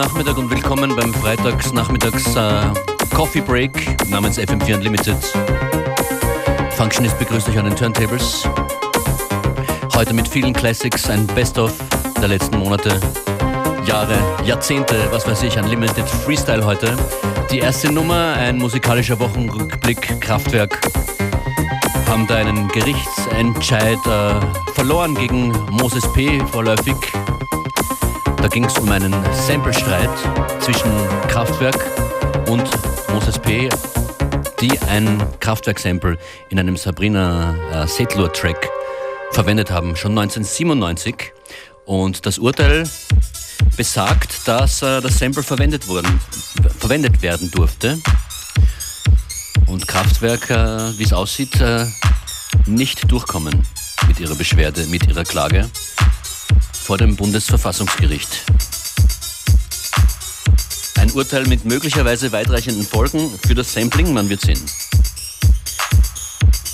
Nachmittag und willkommen beim Freitagsnachmittags äh, Coffee Break namens FM4 Unlimited. Functionist begrüßt euch an den Turntables. Heute mit vielen Classics, ein Best-of der letzten Monate, Jahre, Jahrzehnte, was weiß ich, Unlimited Freestyle heute. Die erste Nummer, ein musikalischer Wochenrückblick, Kraftwerk, haben da einen Gerichtsentscheid äh, verloren gegen Moses P. vorläufig da ging es um einen Samplestreit zwischen Kraftwerk und Moses P., die ein Kraftwerk-Sample in einem Sabrina äh, Settler-Track verwendet haben, schon 1997. Und das Urteil besagt, dass äh, das Sample verwendet, worden, verwendet werden durfte. Und Kraftwerk, äh, wie es aussieht, äh, nicht durchkommen mit ihrer Beschwerde, mit ihrer Klage vor dem Bundesverfassungsgericht. Ein Urteil mit möglicherweise weitreichenden Folgen für das Sampling, man wird sehen.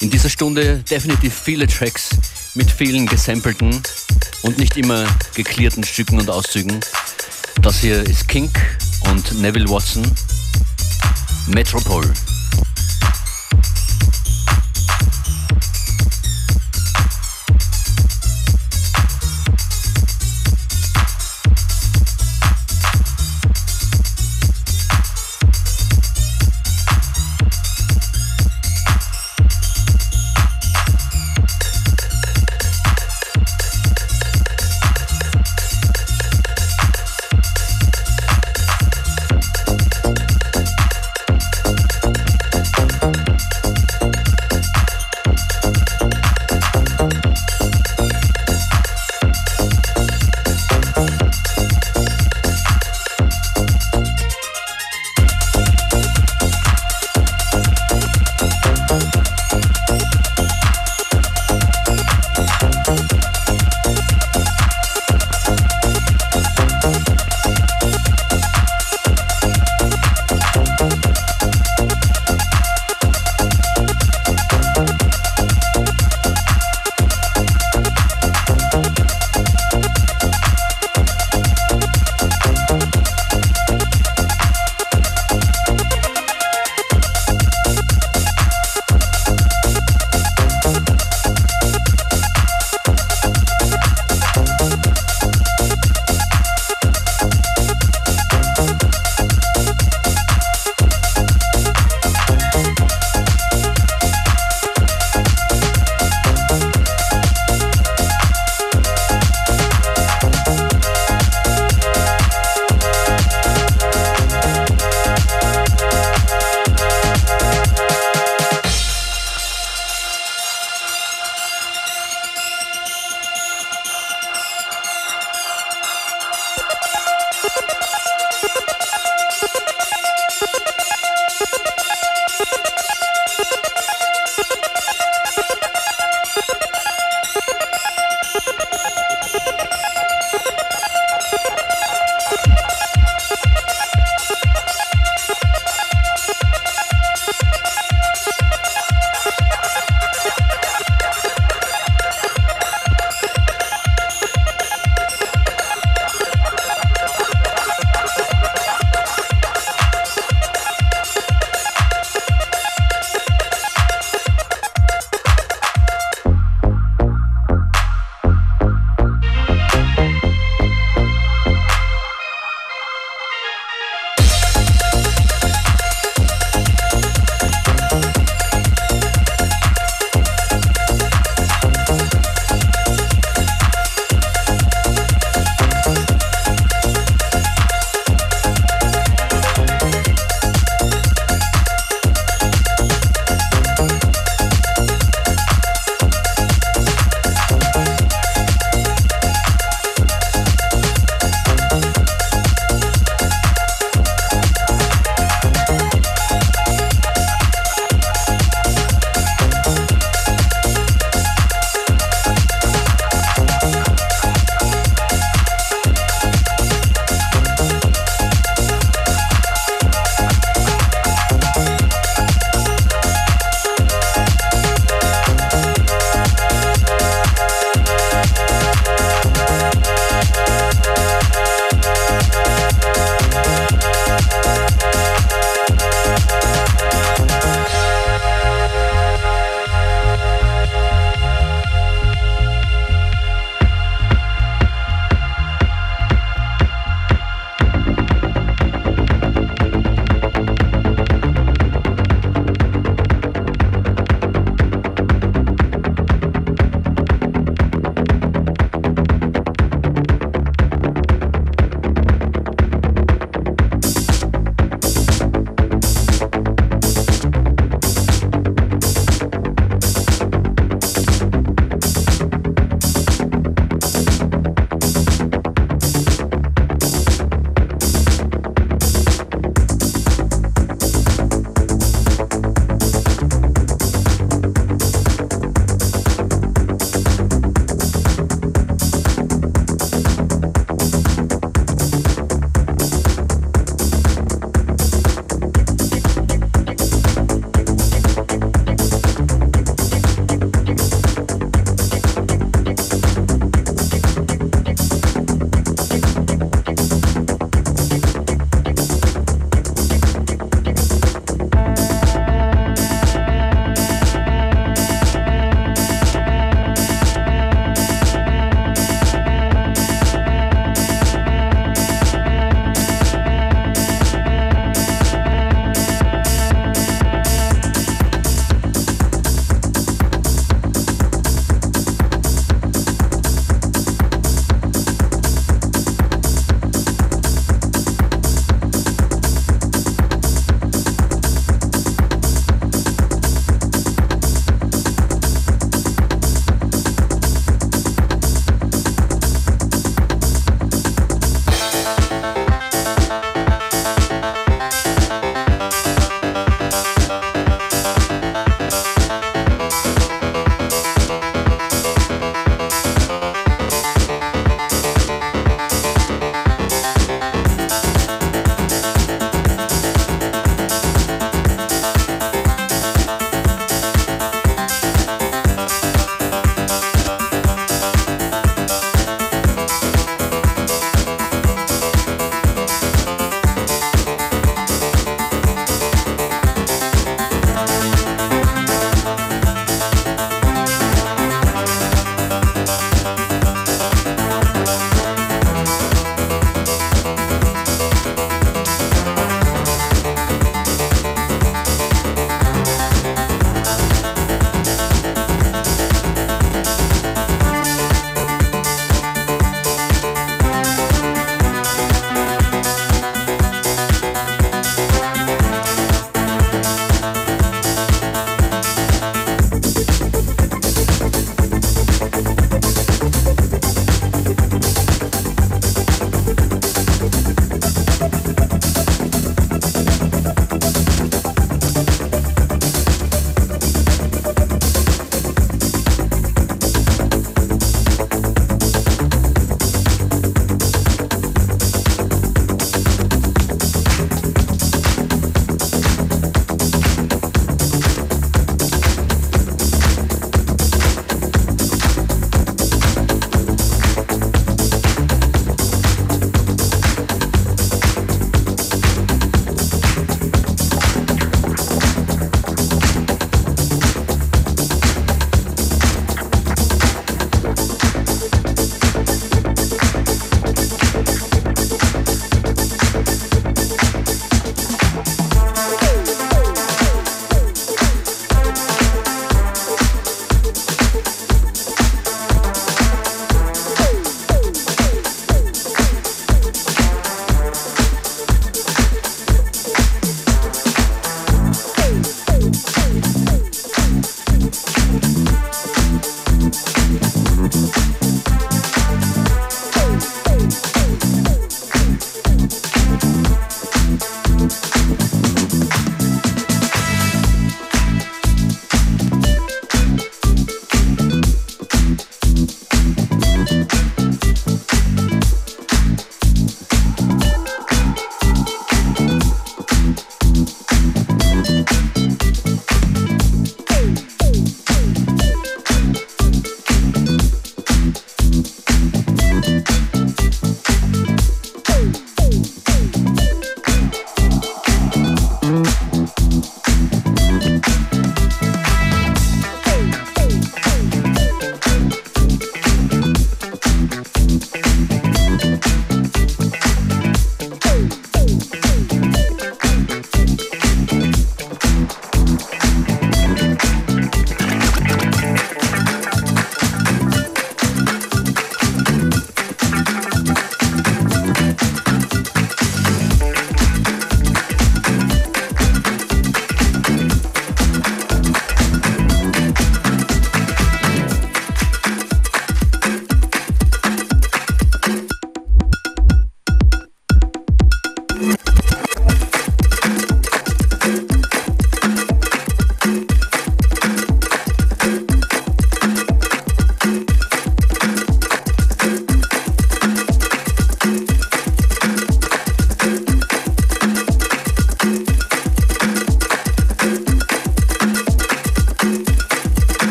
In dieser Stunde definitiv viele Tracks mit vielen gesampelten und nicht immer geklärten Stücken und Auszügen. Das hier ist Kink und Neville Watson, Metropole.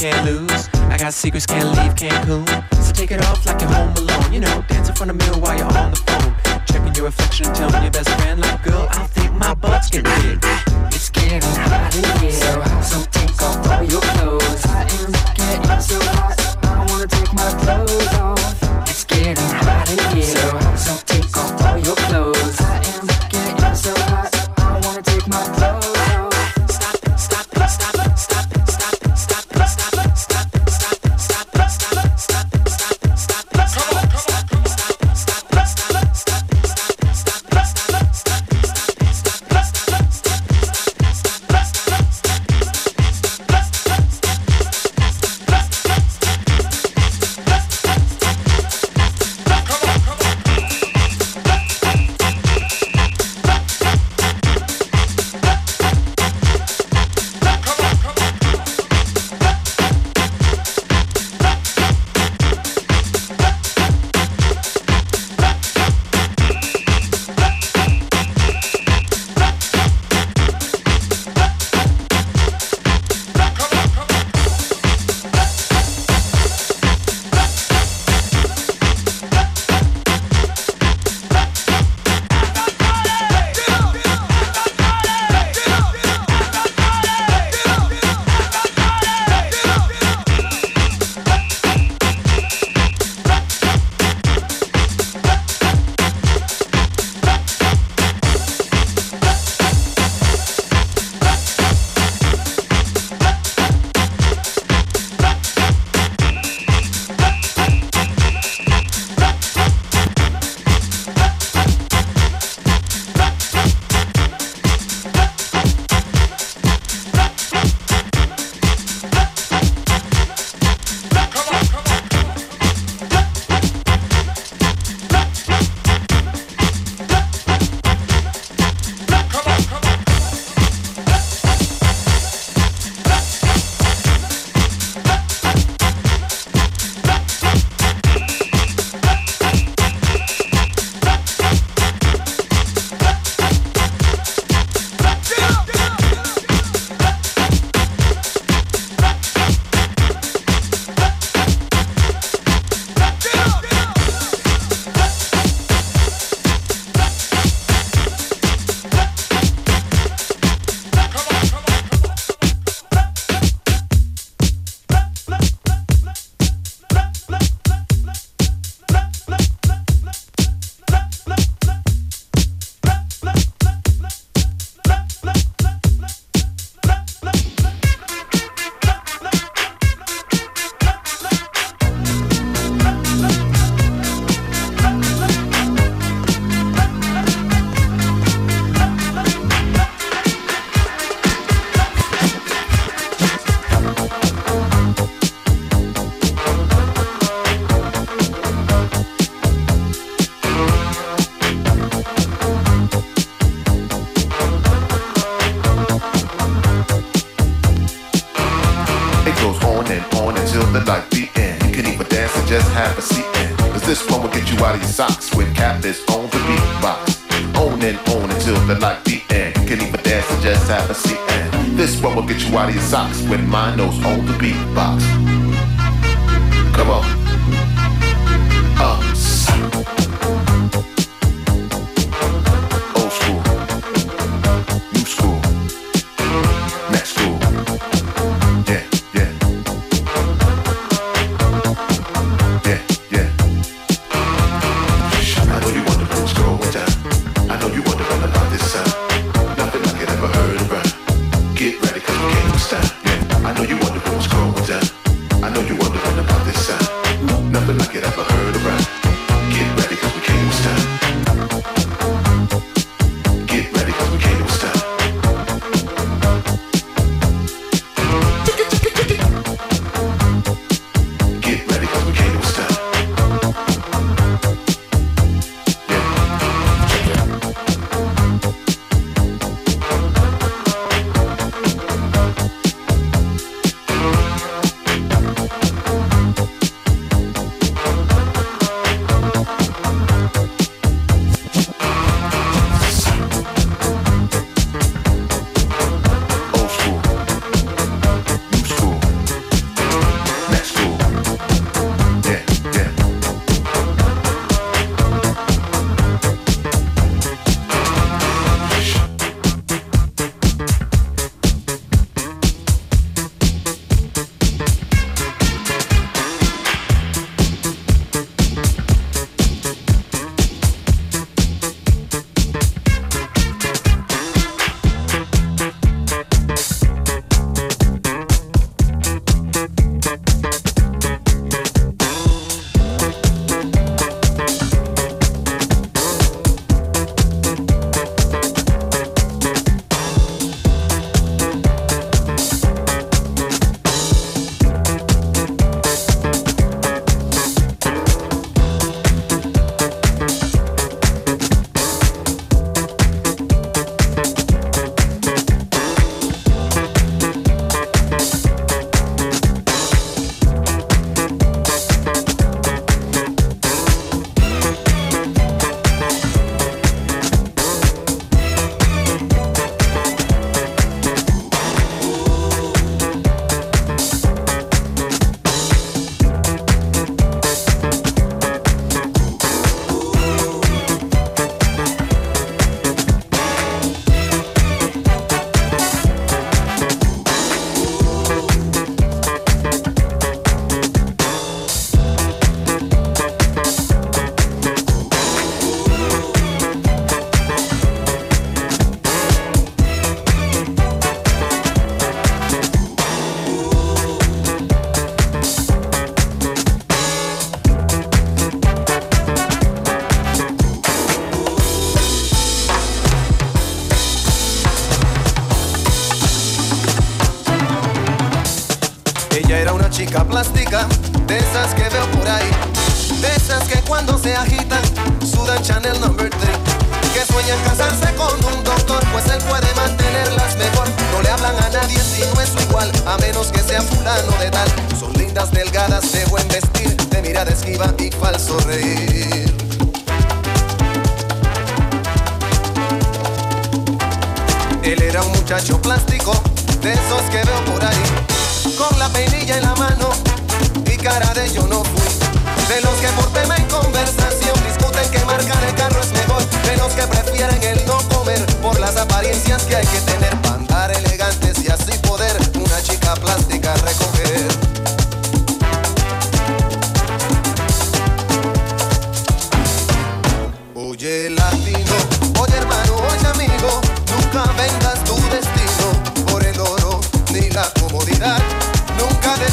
can't lose. I got secrets, can't leave Cancun. So take it off like you're home alone. You know, dance in front of mirror while you're on the phone. Checking your reflection, telling your best friend, like, girl, I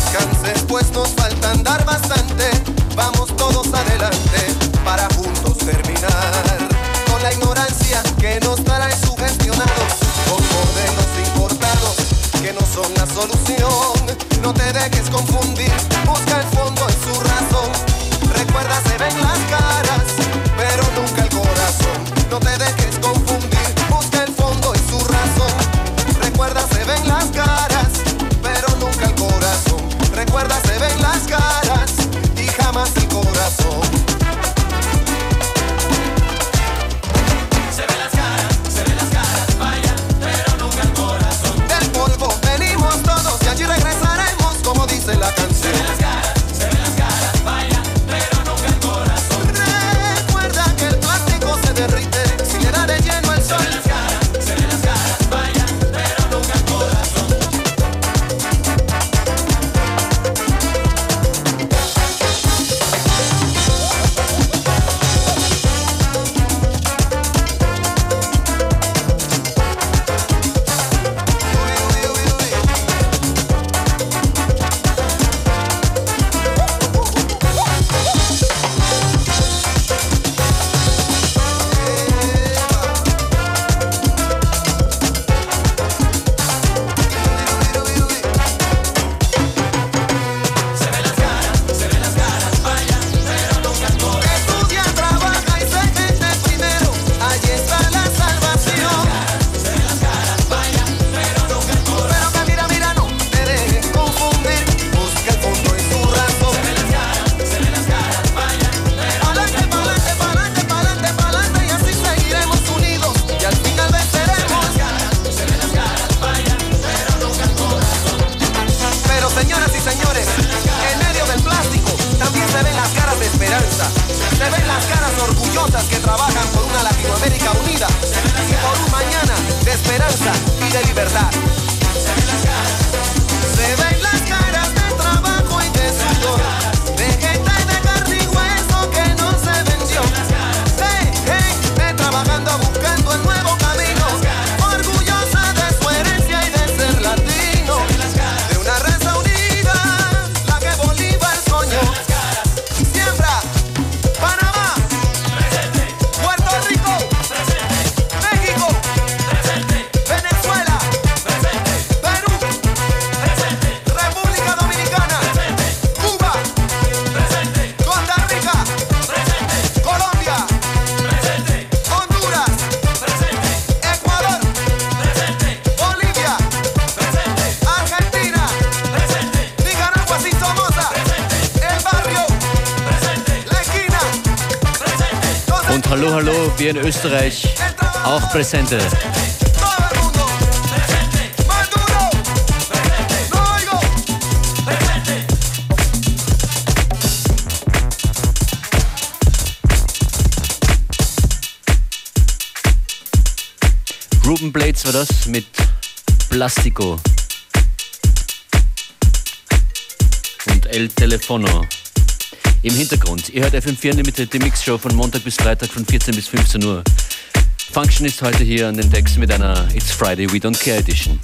descanses, pues nos falta andar bastante. Vamos todos adelante para juntos terminar con la ignorancia que nos trae sugestionados, con modelos importados que no son la solución. No te dejes confundir, busca el fondo en su razón. Recuerda, se ven las caras. hier in Österreich auch präsente. Ruben Blades war das mit Plastico und El Telefono. Im Hintergrund, ihr hört FM4 Unlimited, die Mixshow von Montag bis Freitag von 14 bis 15 Uhr. Function ist heute hier an den Decks mit einer It's Friday We Don't Care Edition.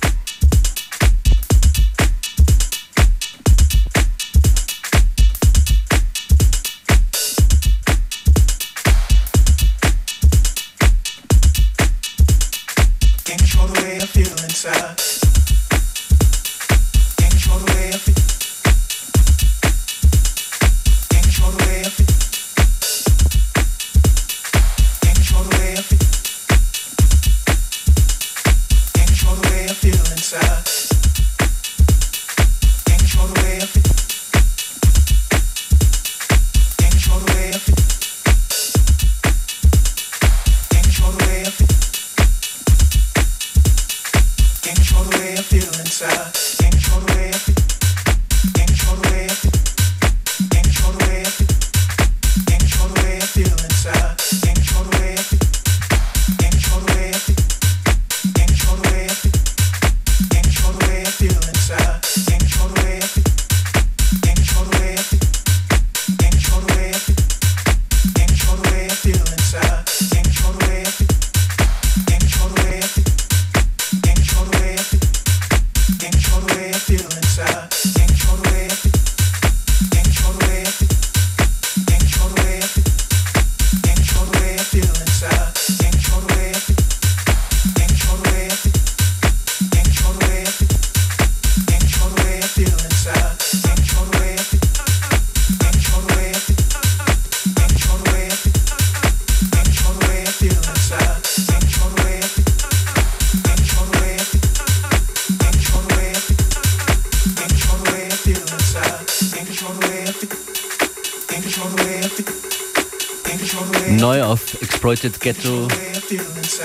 Exploited Ghetto,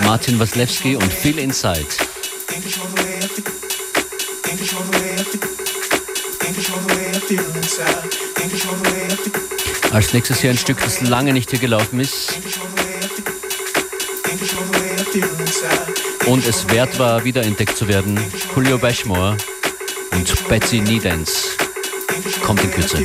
Martin Waslewski und Feel Inside. Als nächstes hier ein Stück, das lange nicht hier gelaufen ist. Und es wert war, wiederentdeckt zu werden. Julio Bashmore und Betsy Needance. Kommt in Kürze.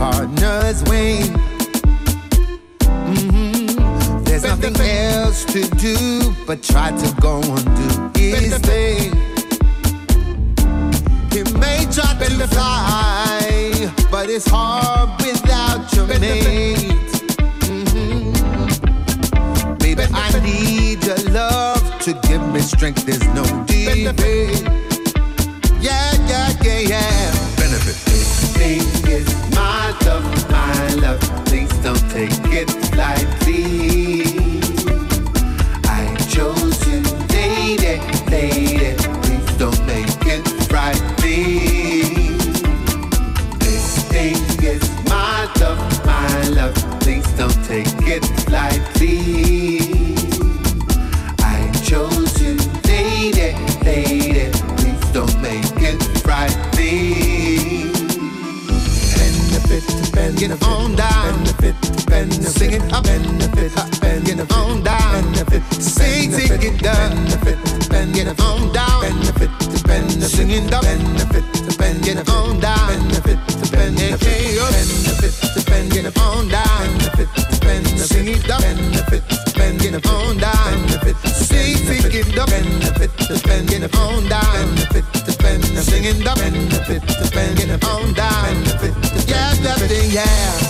Partner's wing? Mhm. There's nothing else to do but try to go and do his thing. He may try to fly, but it's hard without your mate. Mm-hmm. Baby, I need your love to give me strength. There's no debate. Yeah, yeah, yeah, yeah. bringing the benefit to bend, get on down. Benefit to bend, benefit to bend, get on down. Benefit to bend, sing it up. Benefit to bend, get on down. Benefit, sing, sing it up. Benefit to bend, get on down. Benefit to bend, singing the benefit to bend, get on down. Benefit, yeah, that yeah.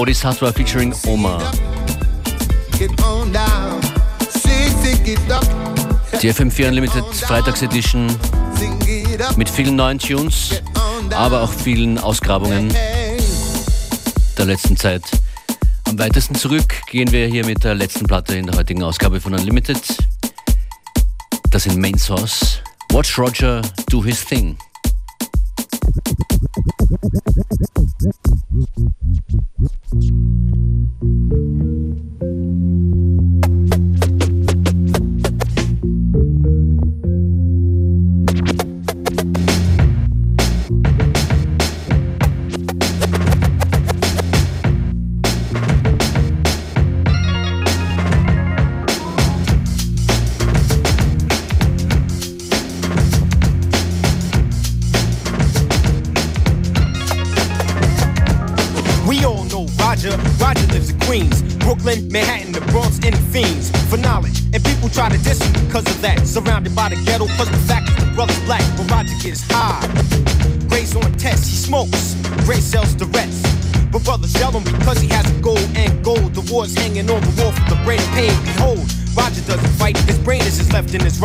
Bodhisattva featuring up. Die FM4 Unlimited it up. mit vielen neuen Tunes, aber auch vielen Ausgrabungen der letzten Zeit. Am weitesten zurück gehen wir hier mit der letzten Platte in der heutigen Ausgabe von Unlimited. Das sind Main Source. Watch Roger do his thing.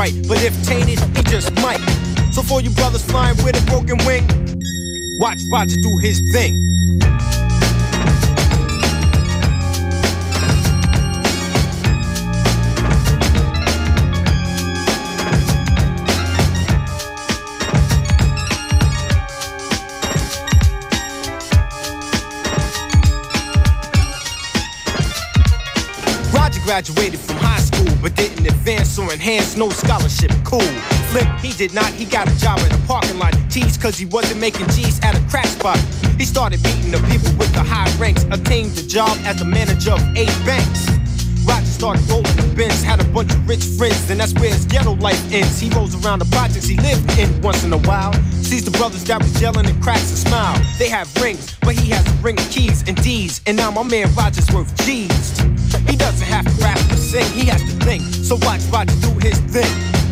right, but if tainted, he just might. So for you brothers flying with a broken wing, watch Roger do his thing. graduated from but didn't advance or enhance no scholarship. Cool. Flip, he did not. He got a job in a parking lot. Teased cause he wasn't making G's at a crack spot. He started beating the people with the high ranks. Obtained the job as the manager of eight banks. Roger started rolling the bins, had a bunch of rich friends, and that's where his ghetto life ends. He rolls around the projects he lived in once in a while. Sees the brothers that was yelling and cracks a smile. They have rings, but he has a ring of keys and D's. And now my man Roger's worth G's. He doesn't have to rap or sing, he has to think. So watch Roger do his thing.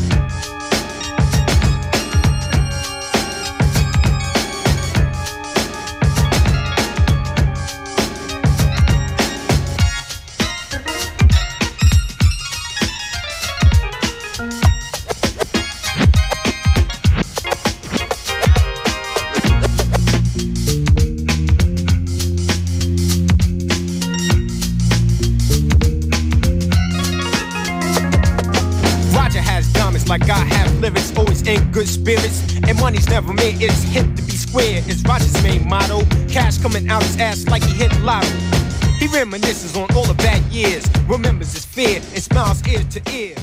Spirits. And money's never made, it's hip to be square. It's Roger's main motto. Cash coming out his ass like he hit lotto. He reminisces on all the bad years, remembers his fear, and smiles ear to ear.